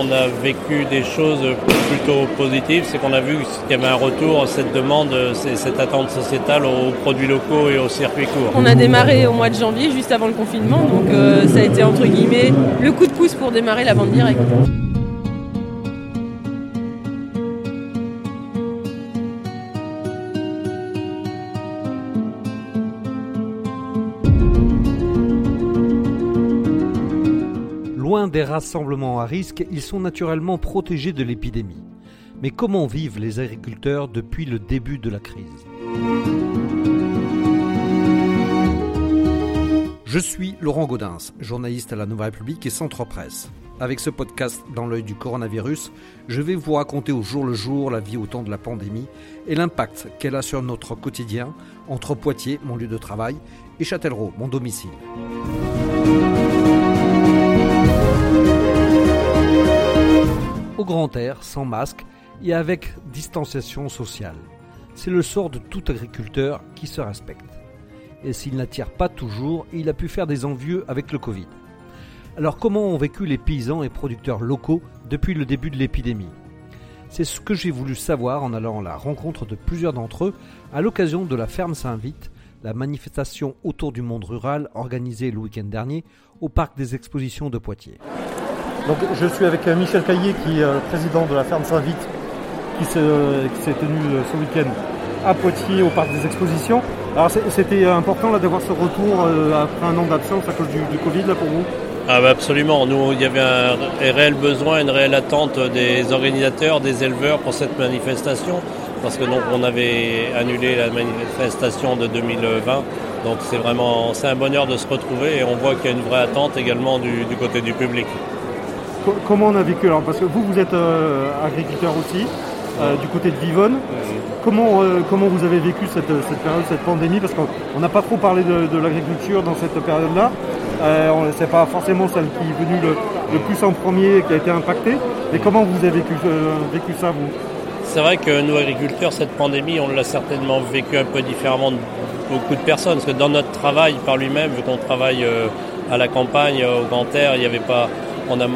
On a vécu des choses plutôt positives, c'est qu'on a vu qu'il y avait un retour, cette demande, cette attente sociétale aux produits locaux et aux circuits courts. On a démarré au mois de janvier, juste avant le confinement, donc euh, ça a été entre guillemets le coup de pouce pour démarrer la vente directe. Des rassemblements à risque, ils sont naturellement protégés de l'épidémie. Mais comment vivent les agriculteurs depuis le début de la crise? Je suis Laurent Gaudens, journaliste à la Nouvelle République et Centre Presse. Avec ce podcast dans l'œil du coronavirus, je vais vous raconter au jour le jour la vie au temps de la pandémie et l'impact qu'elle a sur notre quotidien entre Poitiers, mon lieu de travail, et Châtellerault, mon domicile. Grand air, sans masque et avec distanciation sociale. C'est le sort de tout agriculteur qui se respecte. Et s'il n'attire pas toujours, il a pu faire des envieux avec le Covid. Alors comment ont vécu les paysans et producteurs locaux depuis le début de l'épidémie? C'est ce que j'ai voulu savoir en allant à la rencontre de plusieurs d'entre eux à l'occasion de la Ferme Saint-Vite, la manifestation autour du monde rural organisée le week-end dernier au parc des expositions de Poitiers. Donc, je suis avec euh, Michel Caillé, qui est euh, président de la ferme Saint-Vite, qui s'est euh, tenu ce week-end à Poitiers au parc des expositions. Alors c'était important d'avoir ce retour après un an d'absence à cause du, Covid là pour vous? Ah bah absolument, nous il y avait un, réel besoin, une réelle attente des organisateurs, des éleveurs pour cette manifestation, parce que donc on avait annulé la manifestation de 2020, donc c'est vraiment c'est un bonheur de se retrouver et on voit qu'il y a une vraie attente également du côté du public comment on a vécu alors Parce que vous, vous êtes euh, agriculteur aussi, euh, du côté de Vivonne. Comment, euh, comment vous avez vécu cette, période, cette pandémie? Parce qu'on n'a pas trop parlé de, l'agriculture dans cette période-là. Euh, c'est pas forcément celle qui est venue le, plus en premier et qui a été impactée. Mais comment vous avez vécu, vécu ça, vous? C'est vrai que nous, agriculteurs, cette pandémie, on l'a certainement vécu un peu différemment de beaucoup de personnes. Parce que dans notre travail par lui-même, vu qu'on travaille à la campagne, au grand air, il n'y avait pas on a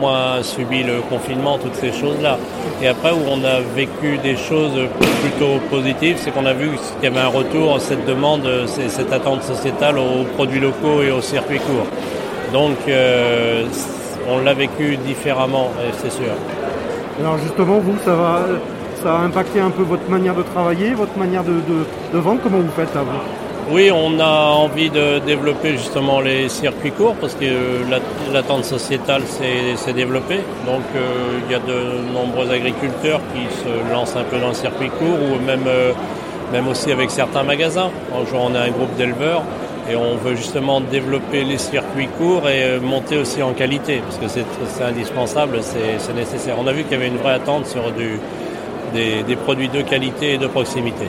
moins subi le confinement, toutes ces choses-là. Et après, où on a vécu des choses plutôt positives, c'est qu'on a vu qu'il y avait un retour, cette demande, cette attente sociétale aux produits locaux et aux circuits courts. Donc, euh, on l'a vécu différemment, c'est sûr. Alors justement, vous, ça a impacté un peu votre manière de travailler, votre manière de, vendre. Comment vous faites là, vous? Oui, on a envie de développer justement les circuits courts parce que l'attente sociétale s'est développée. Donc euh, il y a de nombreux agriculteurs qui se lancent un peu dans le circuit court ou même, euh, aussi avec certains magasins. Aujourd'hui, on a un groupe d'éleveurs et on veut justement développer les circuits courts et euh, monter aussi en qualité parce que c'est indispensable, c'est nécessaire. On a vu qu'il y avait une vraie attente sur des produits de qualité et de proximité.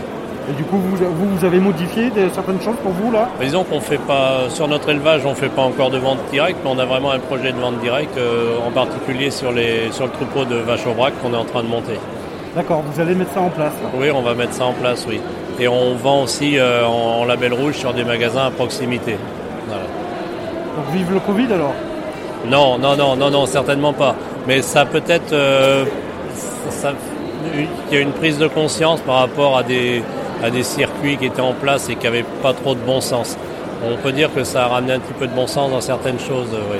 Et du coup, vous, vous, avez modifié certaines choses pour vous là Disons qu'on fait pas, sur notre élevage, on ne fait pas encore de vente directe, mais on a vraiment un projet de vente directe, euh, en particulier sur, les, sur le troupeau de vaches au braque qu'on est en train de monter. D'accord, vous allez mettre ça en place Oui, on va mettre ça en place, oui. Et on vend aussi euh, en, label rouge sur des magasins à proximité. Donc vive le Covid alors Non, non, non, non, non, certainement pas. Mais ça peut-être... Euh, il y a une prise de conscience par rapport à des, à des circuits qui étaient en place et qui n'avaient pas trop de bon sens. On peut dire que ça a ramené un petit peu de bon sens dans certaines choses. Oui.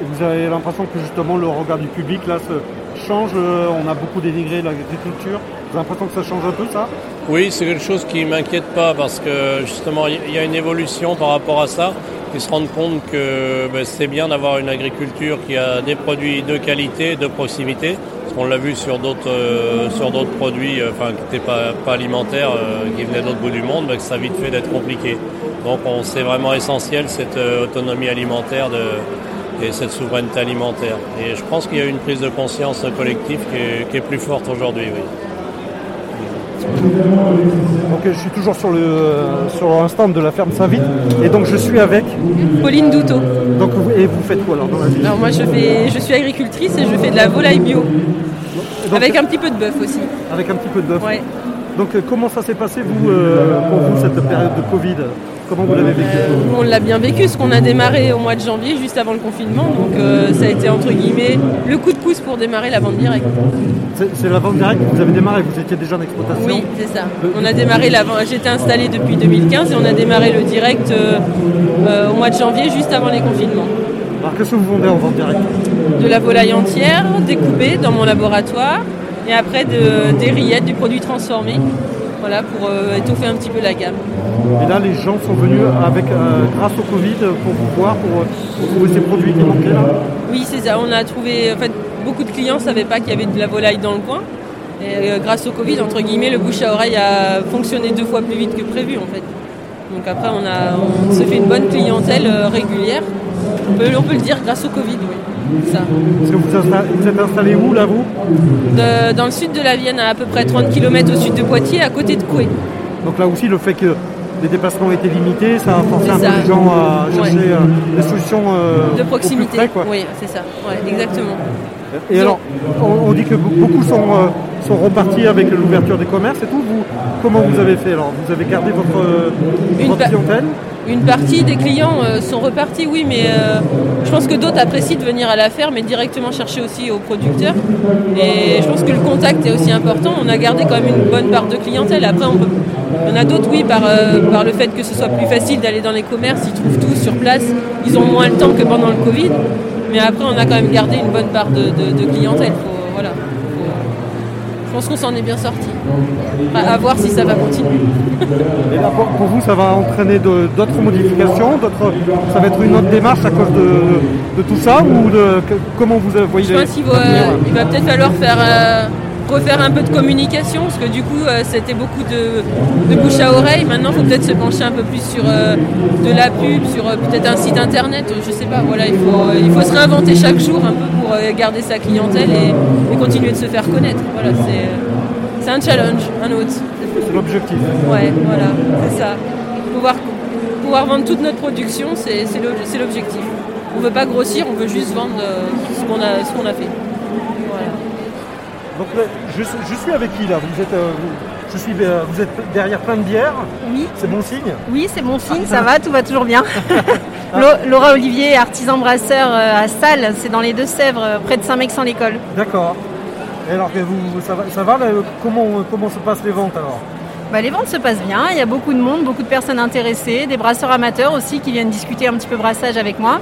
Et vous avez l'impression que justement le regard du public là se change, euh, on a beaucoup dénigré l'agriculture. Vous avez l'impression que ça change un peu ça? Oui, c'est quelque chose qui ne m'inquiète pas parce que justement il y a une évolution par rapport à ça. Ils se rendent compte que ben, c'est bien d'avoir une agriculture qui a des produits de qualité, de proximité, on l'a vu sur d'autres euh, produits, euh, qui n'étaient pas, alimentaires, euh, qui venaient d'autres bouts du monde, bah, que ça a vite fait d'être compliqué. Donc on c'est vraiment essentiel cette autonomie alimentaire et cette souveraineté alimentaire. Et je pense qu'il y a une prise de conscience collective qui est, plus forte aujourd'hui. Donc je suis toujours sur le sur un stand de la ferme Saint-Vite et donc je suis avec Pauline Douteau. Donc et vous faites quoi alors dans la vie? Alors moi je fais je suis agricultrice et je fais de la volaille bio. avec un petit peu de bœuf aussi. Avec un petit peu de bœuf. Donc euh, comment ça s'est passé vous euh, pour vous cette période de Covid? Comment vous l'avez vécu Euh, on l'a bien vécu, ce qu'on a démarré au mois de janvier, juste avant le confinement. Donc euh, ça a été entre guillemets le coup de pouce pour démarrer la vente directe. C'est la vente directe que vous avez démarré, vous étiez déjà en exploitation Oui, c'est ça. On a démarré la vente. J'étais installée depuis 2015 et on a démarré le direct euh, euh, au mois de janvier, juste avant les confinements. Alors qu'est-ce que vous vendez en vente directe De la volaille entière, découpée dans mon laboratoire, et après de, des rillettes, du produit transformé. Voilà, pour euh, étoffer un petit peu la gamme. Et là, les gens sont venus avec, euh, grâce au Covid pour vous voir, pour, pour trouver ces produits qui manquaient là. Oui, c'est ça. On a trouvé. En fait, beaucoup de clients ne savaient pas qu'il y avait de la volaille dans le coin. Et euh, grâce au Covid, entre guillemets, le bouche à oreille a fonctionné deux fois plus vite que prévu, en fait. Donc après, on, a, on se fait une bonne clientèle euh, régulière. On peut, on peut le dire grâce au Covid, oui. Ça. Parce que vous, insta- vous êtes installé où là, vous? De- dans le sud de la Vienne, à à peu près 30 km au sud de Poitiers, à côté de Coué. Donc là aussi, le fait que les déplacements étaient limités, ça a forcé un peu les gens à chercher Ouais. euh, des solutions euh, De au proximité. plus près, quoi. Oui, c'est ça. Ouais, exactement. Et alors, on, on dit que be- beaucoup sont, euh, sont repartis avec l'ouverture des commerces et tout. Vous, comment vous avez fait alors? Vous avez gardé votre, Une votre clientèle? Une partie des clients euh, sont repartis, oui, mais euh, je pense que d'autres apprécient de venir à la ferme et directement chercher aussi aux producteurs. Et je pense que le contact est aussi important. On a gardé quand même une bonne part de clientèle. Après, on peut- il y en a d'autres, oui, par, euh, par le fait que ce soit plus facile d'aller dans les commerces, ils trouvent tout sur place. Ils ont moins le temps que pendant le Covid. Mais après, on a quand même gardé une bonne part de, de- de clientèle. Faut- voilà. Faut- je pense qu'on s'en est bien sorti. À, à voir si ça va continuer. Et là, pour, vous, ça va entraîner d'autres modifications d'autres, Ça va être une autre démarche à cause de, de tout ça Ou de, comment vous voyez Je pense qu'il va, il va peut-être falloir faire, euh, refaire un peu de communication, parce que du coup, euh, c'était beaucoup de, de bouche à oreille. Maintenant, il faut peut-être se pencher un peu plus sur euh, de la pub, sur euh, peut-être un site internet, je sais pas. Voilà, il faut, il faut se réinventer chaque jour un peu pour garder sa clientèle et, et continuer de se faire connaître. Voilà, c'est, un challenge, un autre. C'est l'objectif. Ouais, voilà, c'est ça. Pouvoir, pouvoir vendre toute notre production, c'est, l'objectif. On veut pas grossir, on veut juste vendre ce, qu'on a, ce qu'on a fait. Donc je, suis- je suis avec qui là? Vous êtes, euh, je suis, euh, vous êtes derrière plein de bières. Oui, C'est bon signe? Oui, c'est bon signe, ça va, tout va toujours bien. Laura Olivier, artisan brasseur euh, à Salles, c'est dans les Deux-Sèvres, près de Saint-Mexan-l'École. D'accord. Et alors, vous, ça va, ça va là, comment, comment se passent les ventes alors? Bah, les ventes se passent bien, il y a beaucoup de monde, beaucoup de personnes intéressées, des brasseurs amateurs aussi qui viennent discuter un petit peu brassage avec moi.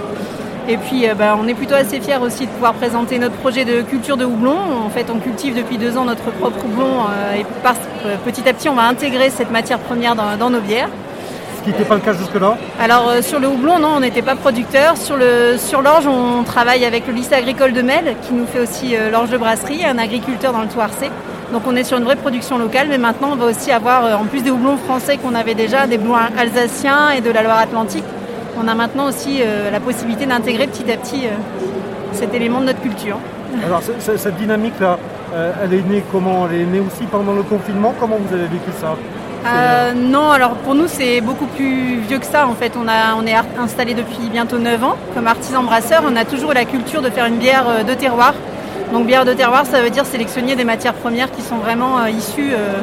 Et puis euh, bah, on est plutôt assez fiers aussi de pouvoir présenter notre projet de culture de houblon. En fait on cultive depuis deux ans notre propre houblon euh, et par- euh, petit à petit on va intégrer cette matière première dans- dans nos bières. Ce qui n'était pas le cas jusque-là. Alors euh, sur le houblon, non, on n'était pas producteur. Sur le sur l'orge, on travaille avec le lycée agricole de Mel, qui nous fait aussi euh, l'orge de brasserie, un agriculteur dans le Touarcé. Donc on est sur une vraie production locale, mais maintenant on va aussi avoir, euh, en plus des houblons français qu'on avait déjà, des houblons alsaciens et de la Loire-Atlantique, on a maintenant aussi euh, la possibilité d'intégrer petit à petit euh, cet élément de notre culture. Alors, cette dynamique-là, euh, elle est née comment? Elle est née aussi pendant le confinement? Comment vous avez vécu ça? Euh, non, alors pour nous c'est beaucoup plus vieux que ça en fait. On, a, on est installé depuis bientôt 9 ans comme artisan brasseur. On a toujours eu la culture de faire une bière de terroir. Donc bière de terroir ça veut dire sélectionner des matières premières qui sont vraiment euh, issues euh,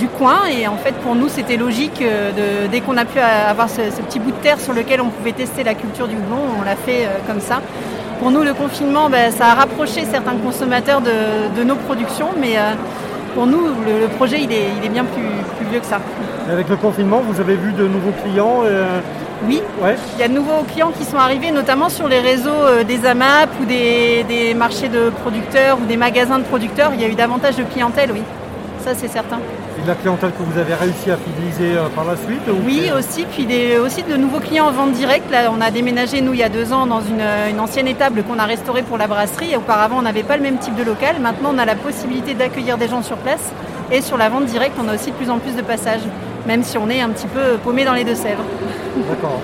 du coin. Et en fait pour nous c'était logique euh, de, dès qu'on a pu avoir ce, ce petit bout de terre sur lequel on pouvait tester la culture du houblon, on l'a fait euh, comme ça. Pour nous le confinement ben, ça a rapproché certains consommateurs de, de nos productions mais euh, pour nous, le, le projet, il est, il est bien plus, plus vieux que ça. Avec le confinement, vous avez vu de nouveaux clients euh, Oui, Ouais. il y a de nouveaux clients qui sont arrivés, notamment sur les réseaux des AMAP ou des, des marchés de producteurs ou des magasins de producteurs. Il y a eu davantage de clientèle, oui. Ça, c'est certain. Et de la clientèle que vous avez réussi à fidéliser euh, par la suite ou Oui, aussi. Puis des, aussi de nouveaux clients en vente directe. Là, on a déménagé, nous, il y a deux ans, dans une, une ancienne étable qu'on a restaurée pour la brasserie. Et auparavant, on n'avait pas le même type de local. Maintenant, on a la possibilité d'accueillir des gens sur place. Et sur la vente directe, on a aussi de plus en plus de passages, même si on est un petit peu paumé dans les Deux-Sèvres. D'accord.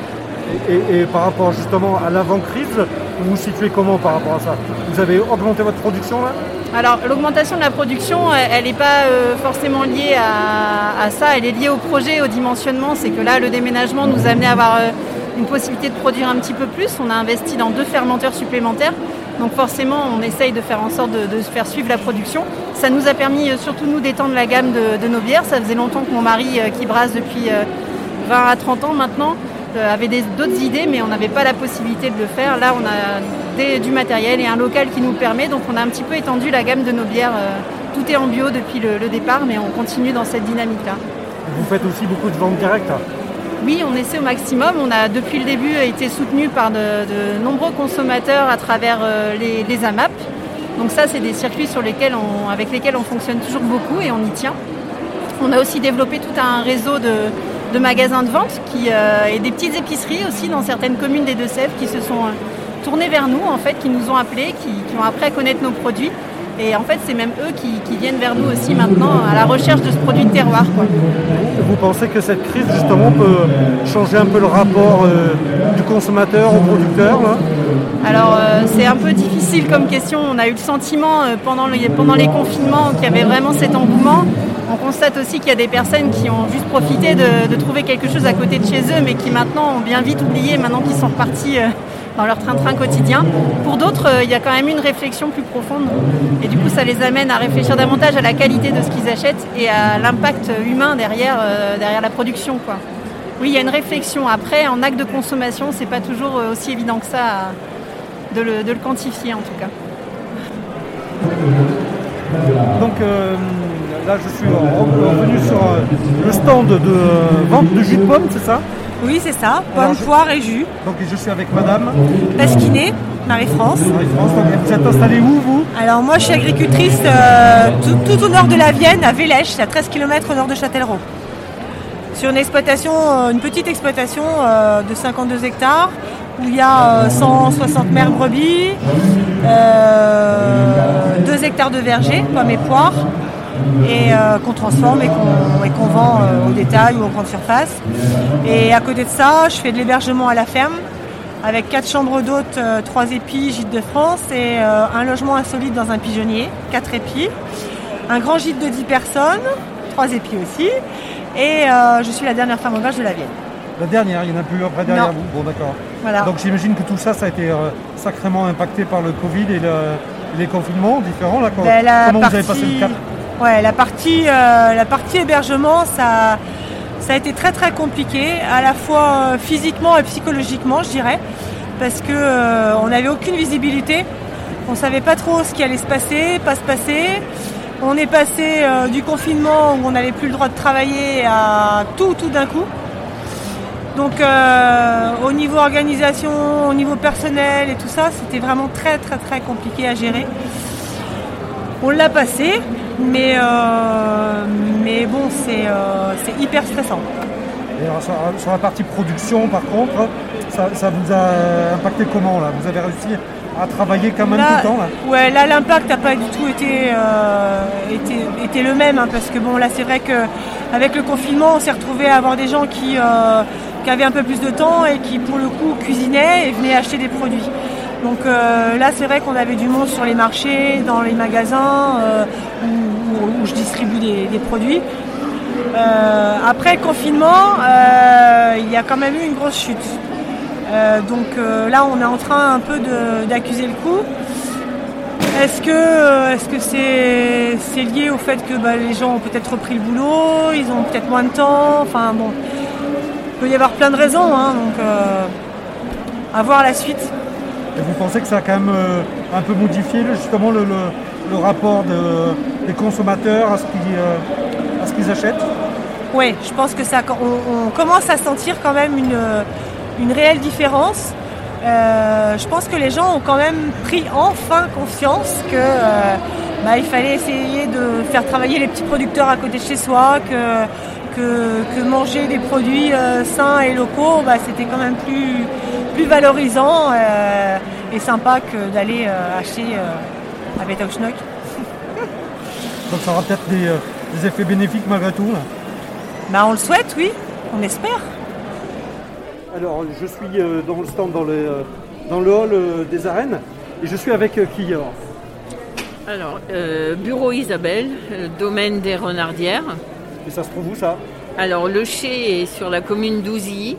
Et, et- et par rapport justement à l'avant-crise, vous vous situez comment par rapport à ça? Vous avez augmenté votre production là? Alors l'augmentation de la production, elle n'est pas euh, forcément liée à, ça, elle est liée au projet, au dimensionnement. C'est que là, le déménagement nous a amené à avoir euh, une possibilité de produire un petit peu plus. On a investi dans deux fermenteurs supplémentaires. Donc forcément, on essaye de faire en sorte de, faire suivre la production. Ça nous a permis, euh, surtout nous, d'étendre la gamme de, de nos bières. Ça faisait longtemps que mon mari, qui brasse depuis euh, 20 à 30 ans maintenant avaient d'autres idées, mais on n'avait pas la possibilité de le faire. Là, on a du matériel et un local qui nous permet, donc on a un petit peu étendu la gamme de nos bières. tout est en bio depuis le, départ, mais on continue dans cette dynamique-là. Vous faites aussi beaucoup de ventes directes? Oui, on essaie au maximum. On a depuis le début été soutenu par de, nombreux consommateurs à travers les, AMAP. Donc ça, c'est des circuits sur lesquels avec lesquels on fonctionne toujours beaucoup et on y tient. On a aussi développé tout un réseau de, magasins de vente qui, euh, et des petites épiceries aussi dans certaines communes des Deux-Sèvres qui se sont euh, tournées vers nous, en fait, qui nous ont appelés, qui, ont appris à connaître nos produits. Et en fait, c'est même eux qui, viennent vers nous aussi maintenant à la recherche de ce produit de terroir. Vous pensez que cette crise, justement, peut changer un peu le rapport euh, du consommateur au producteur Alors, c'est un peu difficile comme question. On a eu le sentiment pendant, pendant les confinements qu'il y avait vraiment cet engouement. On constate aussi qu'il y a des personnes qui ont juste profité de, trouver quelque chose à côté de chez eux, mais qui maintenant ont bien vite oublié, maintenant qu'ils sont repartis euh, dans leur train-train quotidien. Pour d'autres, euh, il y a quand même une réflexion plus profonde. Et du coup, ça les amène à réfléchir davantage à la qualité de ce qu'ils achètent et à l'impact humain derrière, euh, derrière la production. Quoi. Oui, il y a une réflexion. Après, en acte de consommation, c'est pas toujours aussi évident que ça de, le, quantifier en tout cas. Donc, Là, je suis revenu sur euh, le stand de vente de jus de pomme, c'est ça? Oui, c'est ça, pomme, poire et jus. Donc je suis avec madame Pasquinet, Marie-France. Marie-France, donc vous êtes installée où vous? Alors moi je suis agricultrice euh, tout, au nord de la Vienne, à Vélèche, à 13 km au nord de Châtellerault. Sur une exploitation, euh, une petite exploitation de 52 hectares, où il y a 160 mères brebis, 2 hectares de verger, pommes et poires, et euh, qu'on transforme et qu'on vend euh, au détail ou en grande surface. Et à côté de ça, je fais de l'hébergement à la ferme avec quatre chambres d'hôtes, euh, trois épis, gîte de France et un logement insolite dans un pigeonnier, quatre épis, un grand gîte de 10 personnes, trois épis aussi, et je suis la dernière femme vache de la Vienne. La dernière, il n'y en a plus après derrière vous Bon d'accord. Voilà. Donc j'imagine que tout ça, ça a été sacrément impacté par le Covid et les confinements différents. Là, ben, comment vous avez passé le cap? Ouais, la partie, euh, la partie hébergement, ça, ça a été très très compliqué, à la fois euh, physiquement et psychologiquement, je dirais, parce que euh, on n'avait aucune visibilité, on savait pas trop ce qui allait se passer, pas se passer. On est passé du confinement où on n'avait plus le droit de travailler à tout tout d'un coup. Donc au niveau organisation, au niveau personnel et tout ça, c'était vraiment très très très compliqué à gérer. On l'a passé, mais, euh, mais bon, c'est euh, hyper stressant. sur, la partie production, par contre, ça, vous a impacté comment là? Vous avez réussi à travailler quand même tout le temps là? Ouais, là l'impact n'a pas du tout été, euh, été, le même hein, parce que bon là c'est vrai qu'avec le confinement on s'est retrouvé à avoir des gens qui, qui avaient un peu plus de temps et qui pour le coup cuisinaient et venaient acheter des produits. Donc euh, là, c'est vrai qu'on avait du monde sur les marchés, dans les magasins euh, où, je distribue des, produits. Euh, après le confinement, il y a quand même eu une grosse chute. donc là, on est en train un peu d'accuser le coup. Est-ce que c'est lié au fait que bah, les gens ont peut-être repris le boulot, ils ont peut-être moins de temps, enfin bon, il peut y avoir plein de raisons, hein, donc à voir la suite. Et vous pensez que ça a quand même euh, un peu modifié justement le, rapport des consommateurs à ce qu'ils euh, achètent? Oui, je pense que ça, on, commence à sentir quand même une, réelle différence. Euh, je pense que les gens ont quand même pris enfin conscience que bah, il fallait essayer de faire travailler les petits producteurs à côté de chez soi, que, que, manger des produits sains et locaux, bah, c'était quand même plus, plus valorisant euh, et sympa que d'aller euh, acheter euh, à Betauschnock. Donc ça aura peut-être des, effets bénéfiques malgré tout bah, On le souhaite, oui, on espère. Alors je suis dans le stand dans le, dans le hall des arènes et je suis avec qui alors, Bureau Isabelle, domaine des Renardières. Et ça se trouve où ça? Alors, le chai est sur la commune d'Ouzy,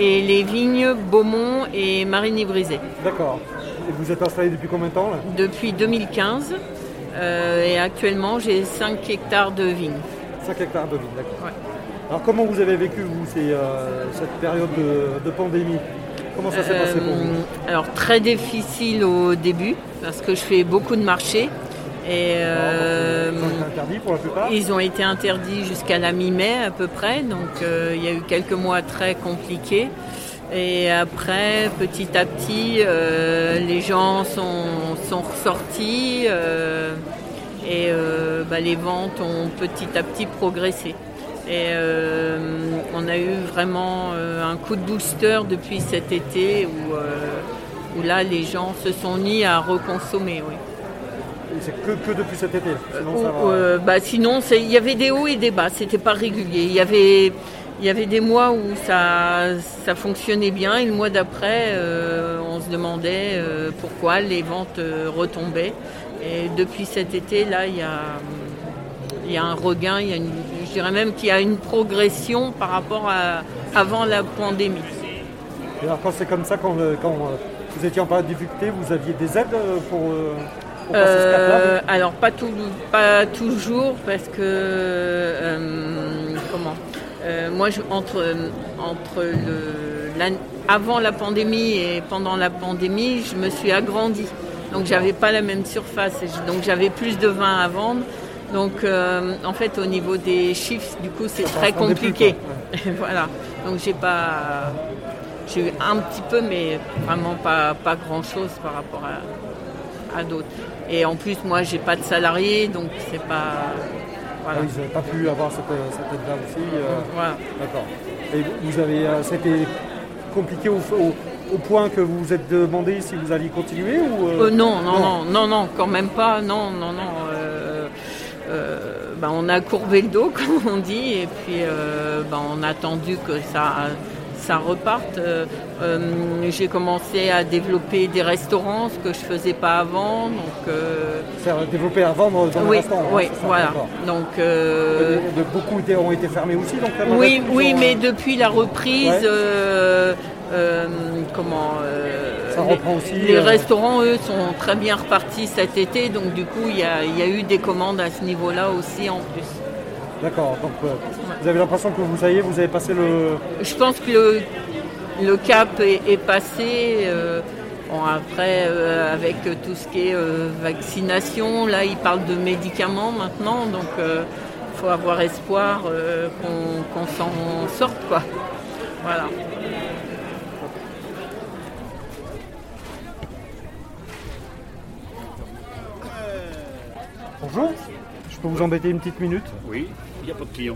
et les vignes Beaumont et Marigny-Brisé. D'accord. Et vous êtes installé depuis combien de temps là Depuis 2015 euh, et actuellement j'ai 5 hectares de vignes. 5 hectares de vignes, d'accord. Alors comment vous avez vécu vous ces, euh, cette période de, de pandémie? Comment ça s'est passé pour vous? Euh, Alors très difficile au début parce que je fais beaucoup de marchés et euh, été interdit pour la ils ont été interdits jusqu'à la mi-mai à peu près, donc euh, il y a eu quelques mois très compliqués. Et après, petit à petit, euh, les gens sont, sont ressortis euh, et euh, bah, les ventes ont petit à petit progressé. Et euh, on a eu vraiment euh, un coup de booster depuis cet été où, euh, où là les gens se sont mis à reconsommer. Oui. C'est que, que depuis cet été Sinon, ça va. euh, bah, sinon, il y avait des hauts et des bas, c'était pas régulier. Il y avait, il y avait des mois où ça, ça fonctionnait bien et le mois d'après, euh, on se demandait euh, pourquoi les ventes euh, retombaient. Et depuis cet été, là, il y a, il y a un regain, il y a une, je dirais même qu'il y a une progression par rapport à avant la pandémie. Et alors quand c'est comme ça, quand, euh, quand euh, vous étiez en période de difficulté, vous aviez des aides euh, pour, euh, Euh, alors pas, tout, pas toujours parce que euh, comment Euh, moi je, entre entre le l'an- avant la pandémie et pendant la pandémie je me suis agrandie. Donc j'avais pas la même surface donc j'avais plus de vin à vendre. Donc euh, en fait au niveau des chiffres du coup c'est très plus, compliqué. voilà. Donc j'ai pas j'ai eu un petit peu mais vraiment pas pas grand chose par rapport à à d'autres. Et en plus, moi, j'ai pas de salariés, donc c'est pas. Ah Voilà. oui, Vous n'avez pas pu avoir cette, euh, cette aide-là aussi euh, Voilà. D'accord. Et vous- avez, euh, c'était compliqué au, au- au point que vous vous êtes demandé si vous alliez continuer ou euh, Euh, non, non, non, non, non, quand même pas. Non, non, non. euh, euh, ben, on a courbé le dos, comme on dit, et puis euh, ben, on a attendu que ça, ça reparte. Euh, euh, j'ai commencé à développer des restaurants, ce que je faisais pas avant. Donc, euh, C'est-à-dire développer vendre dans le oui, restaurant. hein, oui, ça, voilà. Donc, De- de- beaucoup ont été fermés aussi, donc Oui, oui, mais depuis la reprise, Ouais. euh, comment euh, Ça les- reprend aussi, Les, euh, restaurants, eux, sont très bien repartis cet été, donc du coup, il y a, il y a eu des commandes à ce niveau-là aussi en plus. D'accord. Donc euh, vous avez l'impression que vous ça y est, vous avez passé le. Je pense que le, le cap est, est passé. euh, bon, après, euh, avec tout ce qui est euh, vaccination, là, ils parlent de médicaments maintenant, donc il faut avoir espoir euh, qu'on qu'on s'en sorte, quoi. Voilà. Bonjour. Je peux vous embêter une petite minute? Oui, il n'y a pas de clients.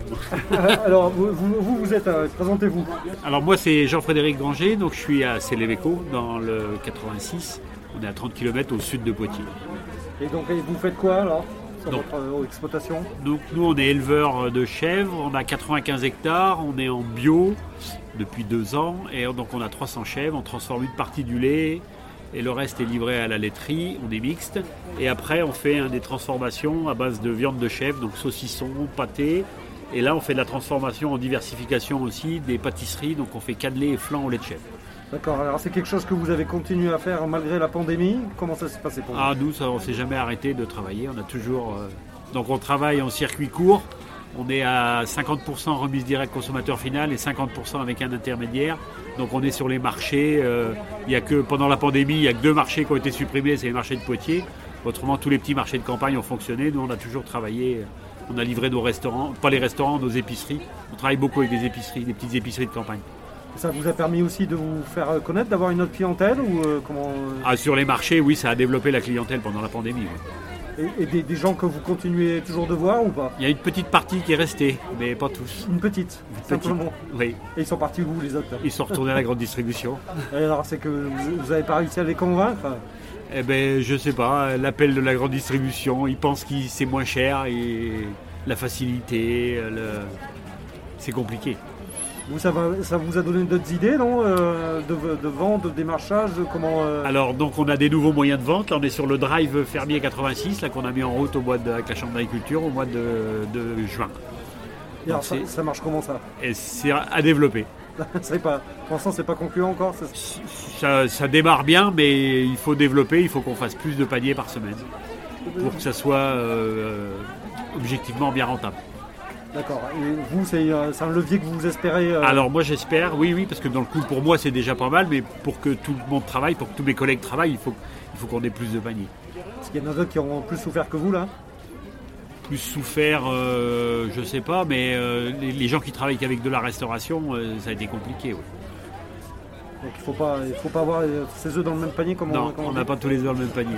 Alors vous, vous, êtes, euh, présentez-vous. Alors moi c'est Jean-Frédéric Granger, donc je suis à Céléveco dans le 86. On est à 30 km au sud de Poitiers. Et donc et vous faites quoi alors sur Donc. votre euh, exploitation? Donc nous on est éleveurs de chèvres, on a 95 hectares, on est en bio depuis deux ans et donc on a 300 chèvres, on transforme une partie du lait et le reste est livré à la laiterie, on est mixte. Et après on fait hein, des transformations à base de viande de chèvre, donc saucisson, pâté. Et là on fait de la transformation en diversification aussi des pâtisseries, donc on fait cannelé et flan au lait de chèvre. D'accord. Alors c'est quelque chose que vous avez continué à faire malgré la pandémie. Comment ça s'est passé pour vous? Ah, nous, ça, on s'est jamais arrêté de travailler. On a toujours. euh, Donc, on travaille en circuit court. On est à 50% remise directe consommateur final et 50% avec un intermédiaire. Donc, on est sur les marchés. euh, Il y a que pendant la pandémie, il y a que deux marchés qui ont été supprimés. C'est les marchés de Poitiers. Autrement, tous les petits marchés de campagne ont fonctionné. Nous, on a toujours travaillé. euh, On a livré nos restaurants, pas les restaurants, nos épiceries. On travaille beaucoup avec des épiceries, des petites épiceries de campagne. Ça vous a permis aussi de vous faire euh, connaître, d'avoir une autre clientèle ou comment Ah, sur les marchés, oui, ça a développé la clientèle pendant la pandémie. Et, et des, des gens que vous continuez toujours de voir ou pas? Il y a une petite partie qui est restée, mais pas tous. Une petite, simplement. Oui. Et ils sont partis où les autres? Ils sont retournés à la grande distribution. Et alors c'est que vous n'avez pas réussi à les convaincre? Eh ben, je sais pas, l'appel de la grande distribution, ils pensent que c'est moins cher et la facilité, le... c'est compliqué. Vous, ça, va- ça vous a donné d'autres idées, non euh, de, de vente, de démarchage, comment euh, Alors, donc, on a des nouveaux moyens de vente. Là, on est sur le Drive Fermier 86, là, qu'on a mis en route au mois de, avec la Chambre d'agriculture au mois de, de juin. et alors, ça, marche comment ça? Et c'est à développer. C'est pas, Pour l'instant, c'est pas concluant encore ça démarre bien, mais il faut développer, il faut qu'on fasse plus de paniers par semaine pour que ça soit euh, objectivement bien rentable. D'accord. Et vous, c'est euh, c'est un levier que vous espérez euh, Alors moi j'espère, oui, oui, parce que dans le coup pour moi c'est déjà pas mal, mais pour que tout le monde travaille, pour que tous mes collègues travaillent, il faut, il faut qu'on ait plus de paniers. Parce qu'il y en a d'autres qui ont plus souffert que vous là Plus souffert, euh, je sais pas, mais les, les gens qui travaillent qu'avec de la restauration, ça a été compliqué. oui. Donc il faut pas, il faut pas avoir ses œufs dans le même panier comme Non, on n'a pas tous les œufs dans le même panier.